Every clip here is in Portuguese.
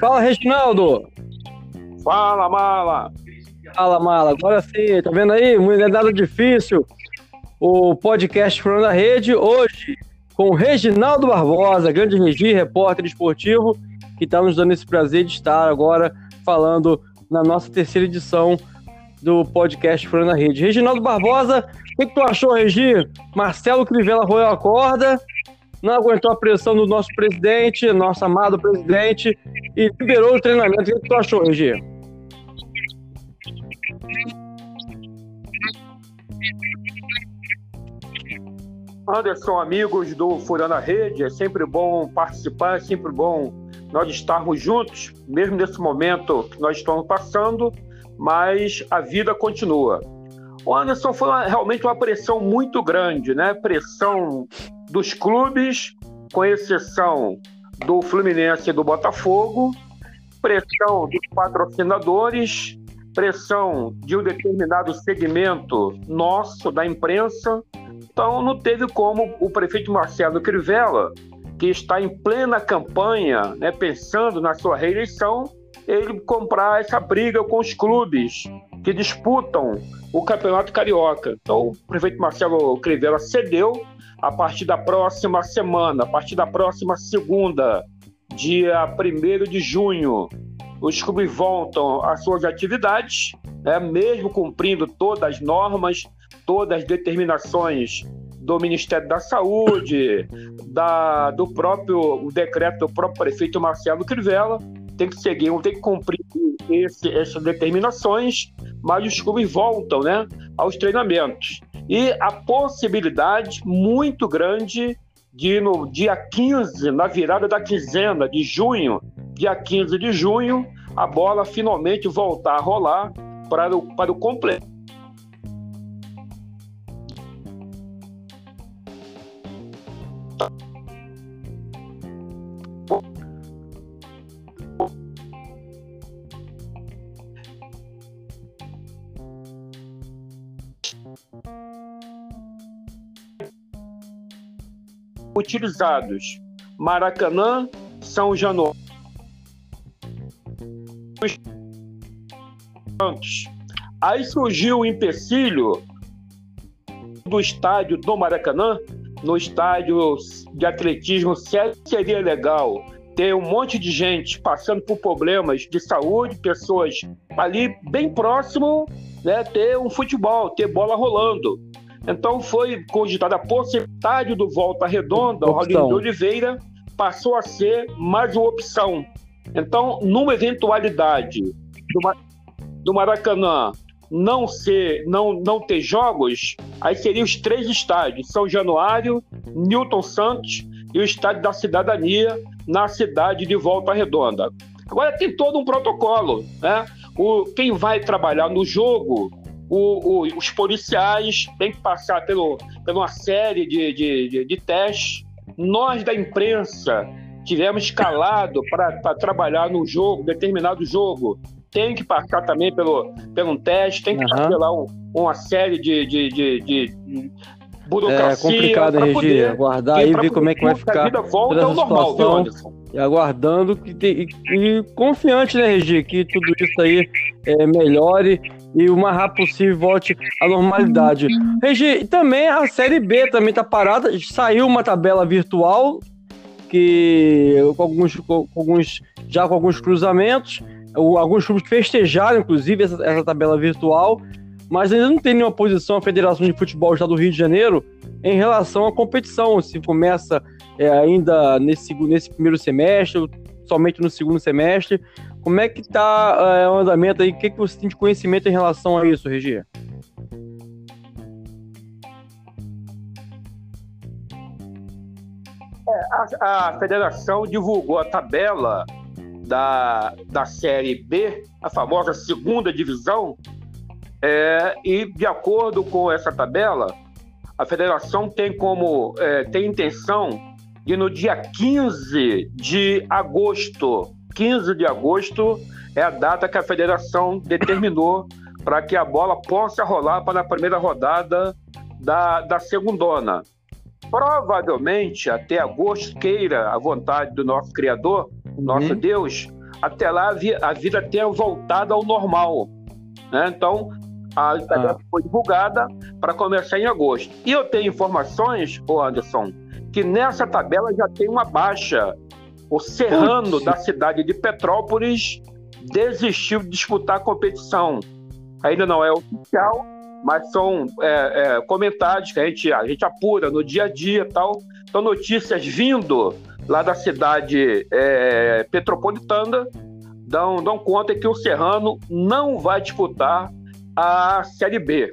Fala, Reginaldo! Fala, Mala! Fala, Mala. Agora sim, tá vendo aí? Não é nada difícil. O podcast Furando a Rede, hoje, com o Reginaldo Barbosa, grande Regi, repórter esportivo, que está nos dando esse prazer de estar agora falando na nossa terceira edição do podcast Furando a Rede. Reginaldo Barbosa, o que, que tu achou, Regi? Marcelo Crivella roeu a corda, não aguentou a pressão do nosso presidente, nosso amado presidente, e liberou o treinamento. O que, que tu achou, Regi? Anderson, amigos do Furando a Rede, é sempre bom participar, é sempre bom nós estarmos juntos, mesmo nesse momento que nós estamos passando, mas a vida continua. O Anderson foi uma, realmente uma pressão muito grande, né? Pressão dos clubes, com exceção do Fluminense e do Botafogo, pressão dos patrocinadores, pressão de um determinado segmento nosso da imprensa. Então não teve como o prefeito Marcelo Crivella, que está em plena campanha, né, pensando na sua reeleição, ele comprar essa briga com os clubes que disputam o Campeonato Carioca. Então o prefeito Marcelo Crivella cedeu a partir da próxima semana, a partir da próxima segunda, dia 1 de junho, os clubes voltam às suas atividades, né, mesmo cumprindo todas as normas, todas as determinações do Ministério da Saúde, da, do próprio decreto do próprio prefeito Marcelo Crivella, tem que seguir, tem que cumprir esse, essas determinações, mas os clubes voltam né, aos treinamentos. E a possibilidade muito grande de no dia 15, na virada da quinzena de junho, dia 15 de junho, a bola finalmente voltar a rolar para o, para o completo. Utilizados Maracanã, São Januário Aí surgiu o empecilho do estádio do Maracanã, no estádio de atletismo, seria legal ter um monte de gente passando por problemas de saúde, pessoas ali bem próximo, né, ter um futebol, ter bola rolando. Então foi cogitada a possibilidade do Volta Redonda, o Raulinho de Oliveira, passou a ser mais uma opção. Então, numa eventualidade do, do Maracanã não ser, não, não ter jogos, aí seriam os três estádios: São Januário, Newton Santos e o Estádio da Cidadania na cidade de Volta Redonda. Agora tem todo um protocolo, né? O, quem vai trabalhar no jogo, o, o, os policiais têm que passar pelo, por uma série de, de, de, de testes. Nós da imprensa tivemos escalado para trabalhar no jogo, determinado jogo, tem que passar também pelo, pelo um teste, tem que uhum. passar pela um, uma série de, de, de, de burocracia. É complicado, Regi, aguardar e ver como é que vai ficar. A vida volta ao normal, viu, Anderson? E aguardando que tem, e, e, confiante, né, Regi, que tudo isso aí é, melhore e o mais rápido possível volte à normalidade. Regi, também a Série B também tá parada, saiu uma tabela virtual que com alguns, com alguns já com alguns cruzamentos, alguns clubes festejaram inclusive essa, essa tabela virtual, mas ainda não tem nenhuma posição a Federação de Futebol Estado do Rio de Janeiro em relação à competição, se começa é, ainda nesse, nesse primeiro semestre, somente no segundo semestre. Como é que está é, o andamento aí? O que, que você tem de conhecimento em relação a isso, Regia? É, a, a federação divulgou a tabela da, da Série B, a famosa segunda divisão, é, e de acordo com essa tabela, a federação tem como é, tem intenção de no dia 15 de agosto, 15 de agosto é a data que a federação determinou para que a bola possa rolar para a primeira rodada da, da segundona. provavelmente até agosto, queira a vontade do nosso Criador, uhum. nosso Deus, até lá a vida tenha voltado ao normal. Né? Então, a tabela ah. foi divulgada para começar em agosto. E eu tenho informações, o Anderson, que nessa tabela já tem uma baixa. O Serrano Putz. da cidade de Petrópolis desistiu de disputar a competição. Ainda não é oficial, mas são é, é, comentários que a gente, a gente apura no dia a dia tal. São notícias vindo lá da cidade é, petropolitana dão, dão conta que o Serrano não vai disputar a Série B.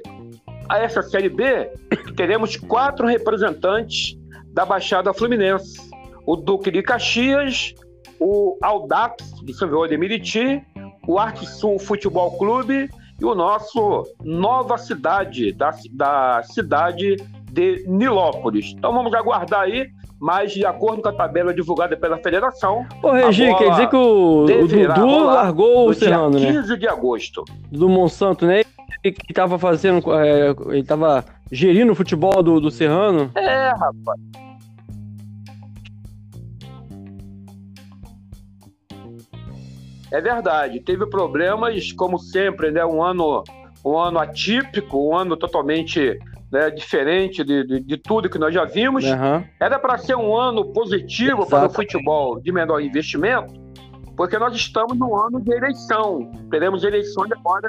A essa Série B, teremos quatro representantes da Baixada Fluminense. O Duque de Caxias, o Aldax de São João de Meriti, o Arte Sul Futebol Clube e o nosso Nova Cidade, da, da cidade de Nilópolis. Então vamos aguardar aí mas de acordo com a tabela divulgada pela federação. Ô, Regi, quer dizer que o, o Dudu largou o Serrano, 15 né? 15 de agosto. Do Monsanto, né? Que estava fazendo. É, ele estava gerindo o futebol do, do Serrano. É, rapaz. É verdade, teve problemas, como sempre, né? Um ano, um ano atípico, um ano totalmente né, diferente de, de, de, tudo que nós já vimos. Uhum. Era para ser um ano positivo Exato. para o futebol de menor investimento, porque nós estamos no ano de eleição. Teremos eleições agora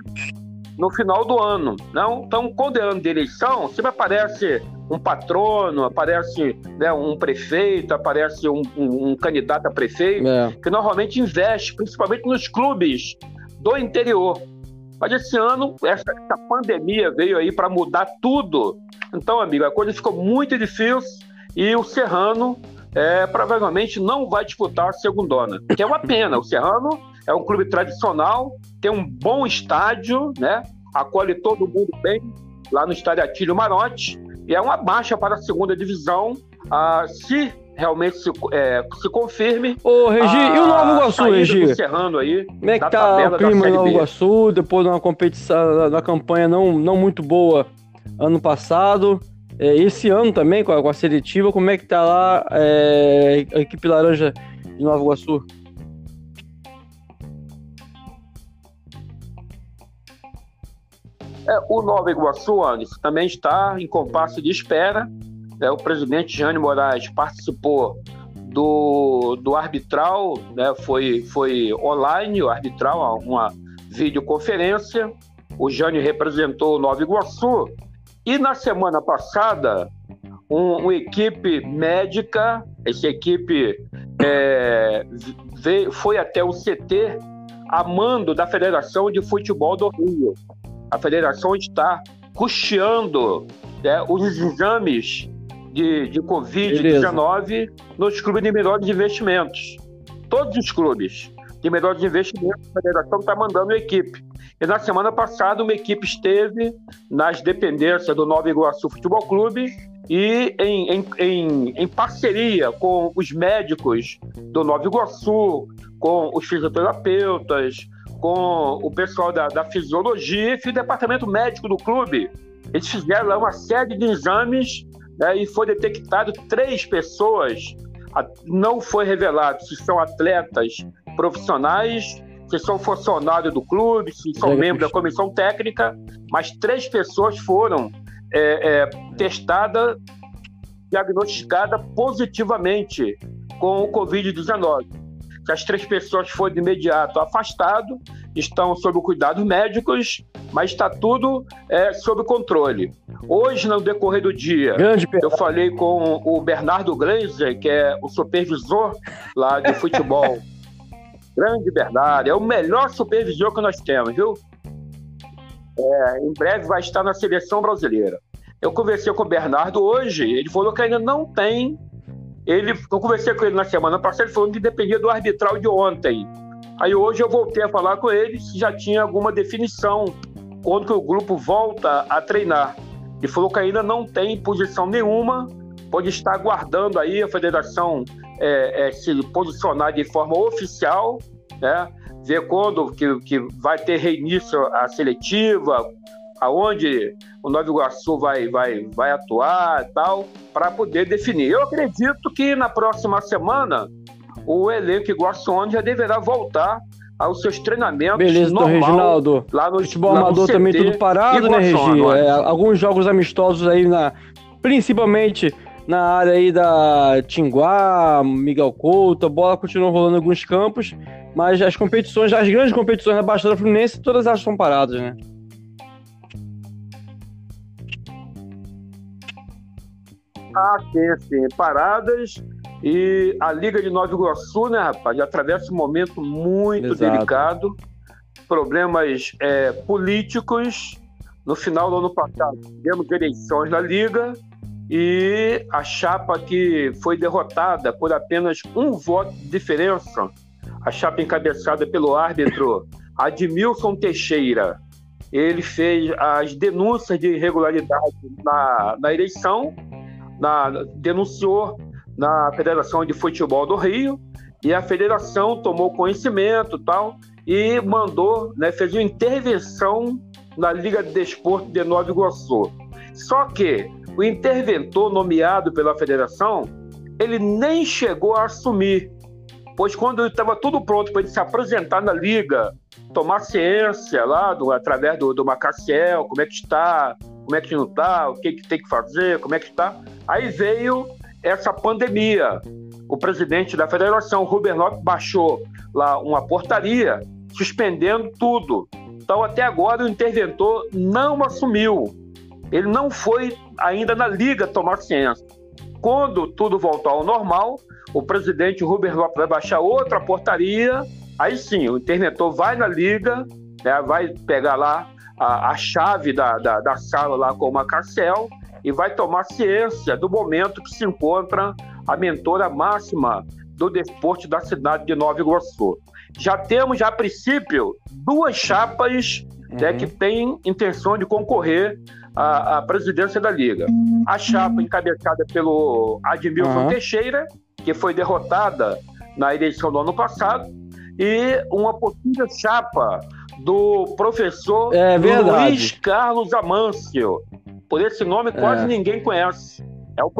no final do ano. Não? Então, quando é ano de eleição, sempre aparece um patrono, aparece né, um prefeito, aparece um, um, um candidato a prefeito, é. que normalmente investe, principalmente nos clubes do interior. Mas esse ano, essa, essa pandemia veio aí para mudar tudo. Então, amigo, a coisa ficou muito difícil e o Serrano é, provavelmente não vai disputar a segundona, que é uma pena. O Serrano é um clube tradicional, tem um bom estádio, né? acolhe todo mundo bem lá no estádio Atílio Marotti, e é uma baixa para a segunda divisão. Ah, se realmente se, é, se confirme. Ô, Regi, e o Nova Iguaçu, Regi? Encerrando aí. Como é que tá o clima em Nova Iguaçu, depois de uma competição, da campanha não, não muito boa ano passado? É, esse ano também, com a, com a, seletiva, como é que tá lá é, a equipe laranja de Nova Iguaçu? É, o Nova Iguaçu, Anderson, também está em compasso de espera né, o presidente Jânio Moraes participou do, do arbitral, né, foi, foi online o arbitral, uma videoconferência. O Jânio representou o Nova Iguaçu. E na semana passada, um, uma equipe médica, essa equipe é, veio, foi até o CT a mando da Federação de Futebol do Rio. A federação está custeando né, os exames de, de Covid-19 nos clubes de melhores investimentos. Todos os clubes de melhores investimentos, a federação está mandando equipe. E na semana passada, uma equipe esteve nas dependências do Nova Iguaçu Futebol Clube e em, em, em, em, parceria com os médicos do Nova Iguaçu, com os fisioterapeutas, com o pessoal da, da fisiologia e o departamento médico do clube. Eles fizeram lá uma série de exames né, e foi detectado três pessoas, não foi revelado se são atletas profissionais, se são funcionários do clube, se são membros da comissão técnica, mas três pessoas foram é, é, testadas, diagnosticadas positivamente com o Covid-19. As três pessoas foram de imediato afastadas, estão sob cuidados médicos, mas está tudo é, sob controle. Hoje, no decorrer do dia, Grande eu falei com o Bernardo Gleiser, que é o supervisor lá de futebol. Grande Bernardo, é o melhor supervisor que nós temos, viu? É, em breve vai estar na seleção brasileira. Eu conversei com o Bernardo hoje, ele falou que ainda não tem. Ele, eu conversei com ele na semana passada, ele falou que dependia do arbitral de ontem. Aí hoje eu voltei a falar com ele se já tinha alguma definição quando que o grupo volta a treinar. Ele falou que ainda não tem posição nenhuma, pode estar aguardando aí a federação é, é, se posicionar de forma oficial, né? ver quando que, que vai ter reinício a seletiva, aonde o Nova Iguaçu vai, vai, vai atuar e tal, para poder definir. Eu acredito que na próxima semana o elenco Iguaçuano já deverá voltar aos seus treinamentos Beleza, normal, Reginaldo. Lá no futebol lá amador também tudo parado, né, Regi? É, alguns jogos amistosos aí na principalmente na área aí da Tinguá, Miguel Couto, a bola continua rolando em alguns campos, mas as competições, as grandes competições da Baixada Fluminense, todas elas estão paradas, né? Ah, sim, sim, paradas e a Liga de Nova Iguaçu, né, rapaz, atravessa um momento muito Exato. delicado, problemas é, políticos. No final do ano passado, tivemos eleições na Liga e a chapa que foi derrotada por apenas um voto de diferença, a chapa encabeçada pelo árbitro Admilson Teixeira, ele fez as denúncias de irregularidade na, na eleição, na, denunciou na Federação de Futebol do Rio e a federação tomou conhecimento tal e mandou, né, fez uma intervenção na Liga de Desporto de Nova Iguaçu. Só que o interventor nomeado pela federação, ele nem chegou a assumir, pois quando estava tudo pronto para ele se apresentar na liga, tomar ciência lá do, através do, do Macaciel, como é que está, como é que não está, o que, que tem que fazer, como é que está, aí veio essa pandemia. O presidente da federação, Ruben Lopes, baixou lá uma portaria suspendendo tudo. Então, até agora, o interventor não assumiu. Ele não foi ainda na liga tomar ciência. Quando tudo voltar ao normal, o presidente Ruben Lopes vai baixar outra portaria. Aí sim, o interventor vai na liga, né, vai pegar lá a, a chave da, da, da, sala lá com o Macassel e vai tomar ciência do momento que se encontra a mentora máxima do desporto da cidade de Nova Iguaçu. Já temos, já a princípio, duas chapas né, uhum. né, que têm intenção de concorrer à, à, presidência da Liga. A chapa encabeçada pelo Admilson uhum. Teixeira, que foi derrotada na eleição do ano passado, e uma possível chapa do professor é Luiz Carlos Amâncio, por esse nome quase é. ninguém conhece. É o,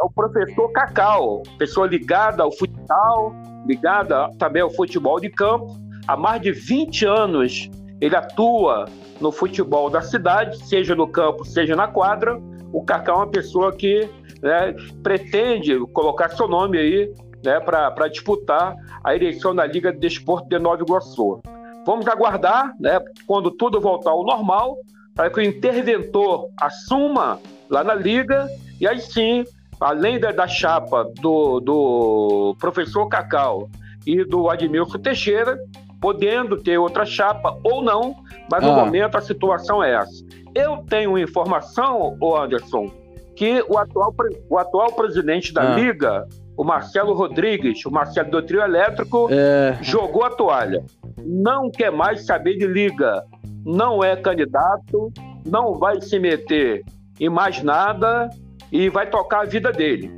é o professor Cacau, pessoa ligada ao futebol, ligada também ao futebol de campo. Há mais de 20 anos ele atua no futebol da cidade, seja no campo, seja na quadra. O Cacau é uma pessoa que né, pretende colocar seu nome aí né, para disputar a eleição da Liga de Desporto de Nova Iguaçu. Vamos aguardar, né, quando tudo voltar ao normal, para que o interventor assuma lá na liga e aí sim, além da, da chapa do, do professor Cacau e do Admilson Teixeira, podendo ter outra chapa ou não, mas no ah. momento a situação é essa. Eu tenho informação, o Anderson, que o atual, o atual presidente da ah. Liga, o Marcelo Rodrigues, o Marcelo do Trio Elétrico, é... jogou a toalha. Não quer mais saber de Liga não é candidato, não vai se meter em mais nada e vai tocar a vida dele.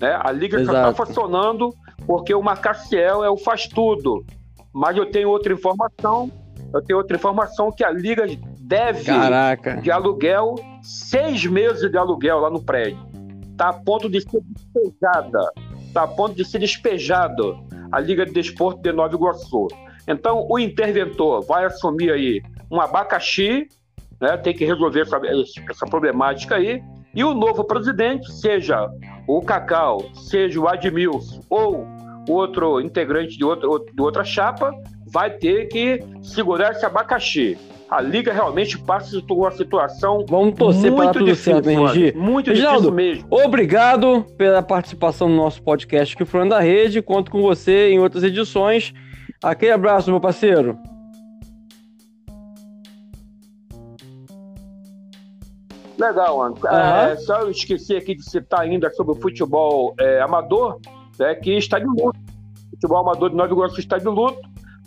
Né? A liga está funcionando porque o Macaciel é o faz tudo. Mas eu tenho outra informação, eu tenho outra informação que a liga deve Caraca. de aluguel seis meses de aluguel lá no prédio. Está a ponto de ser despejada. Está a ponto de ser despejado a Liga de Desporto de Nova Iguaçu. Então, o interventor vai assumir aí um abacaxi, né, tem que resolver essa, essa problemática aí, e o novo presidente, seja o Cacau, seja o Admilson ou outro integrante de, de outra chapa, vai ter que segurar esse abacaxi. A liga realmente passa por uma situação Vamos torcer muito para difícil, certo, Regi. Muito Reginaldo, difícil mesmo. Obrigado pela participação no nosso podcast que foi da rede. Conto com você em outras edições. Aquele abraço, meu parceiro. Legal, Anderson. Uhum. É, só eu esqueci aqui de citar ainda sobre o futebol é, amador, né, que está de luto. O futebol amador de Nova Iguaçu está de luto,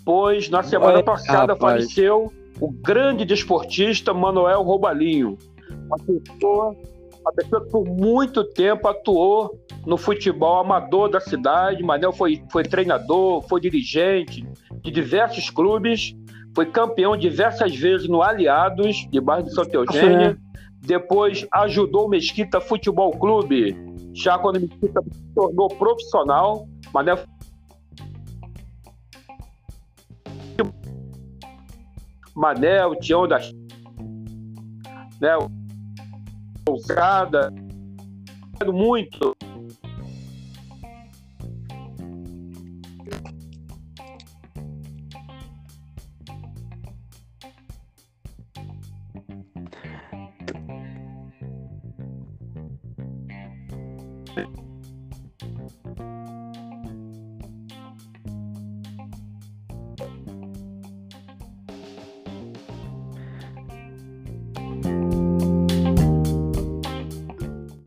pois na semana passada rapaz. faleceu o grande desportista Manuel Roubalinho. Uma pessoa, uma pessoa que por muito tempo atuou no futebol amador da cidade. Manel foi, foi treinador, foi dirigente de diversos clubes, foi campeão diversas vezes no Aliados, de bairro de Santa Eugênia. Depois ajudou o Mesquita Futebol Clube, já quando o Mesquita se tornou profissional. Mané Mané, o Tião da né, Ousada, muito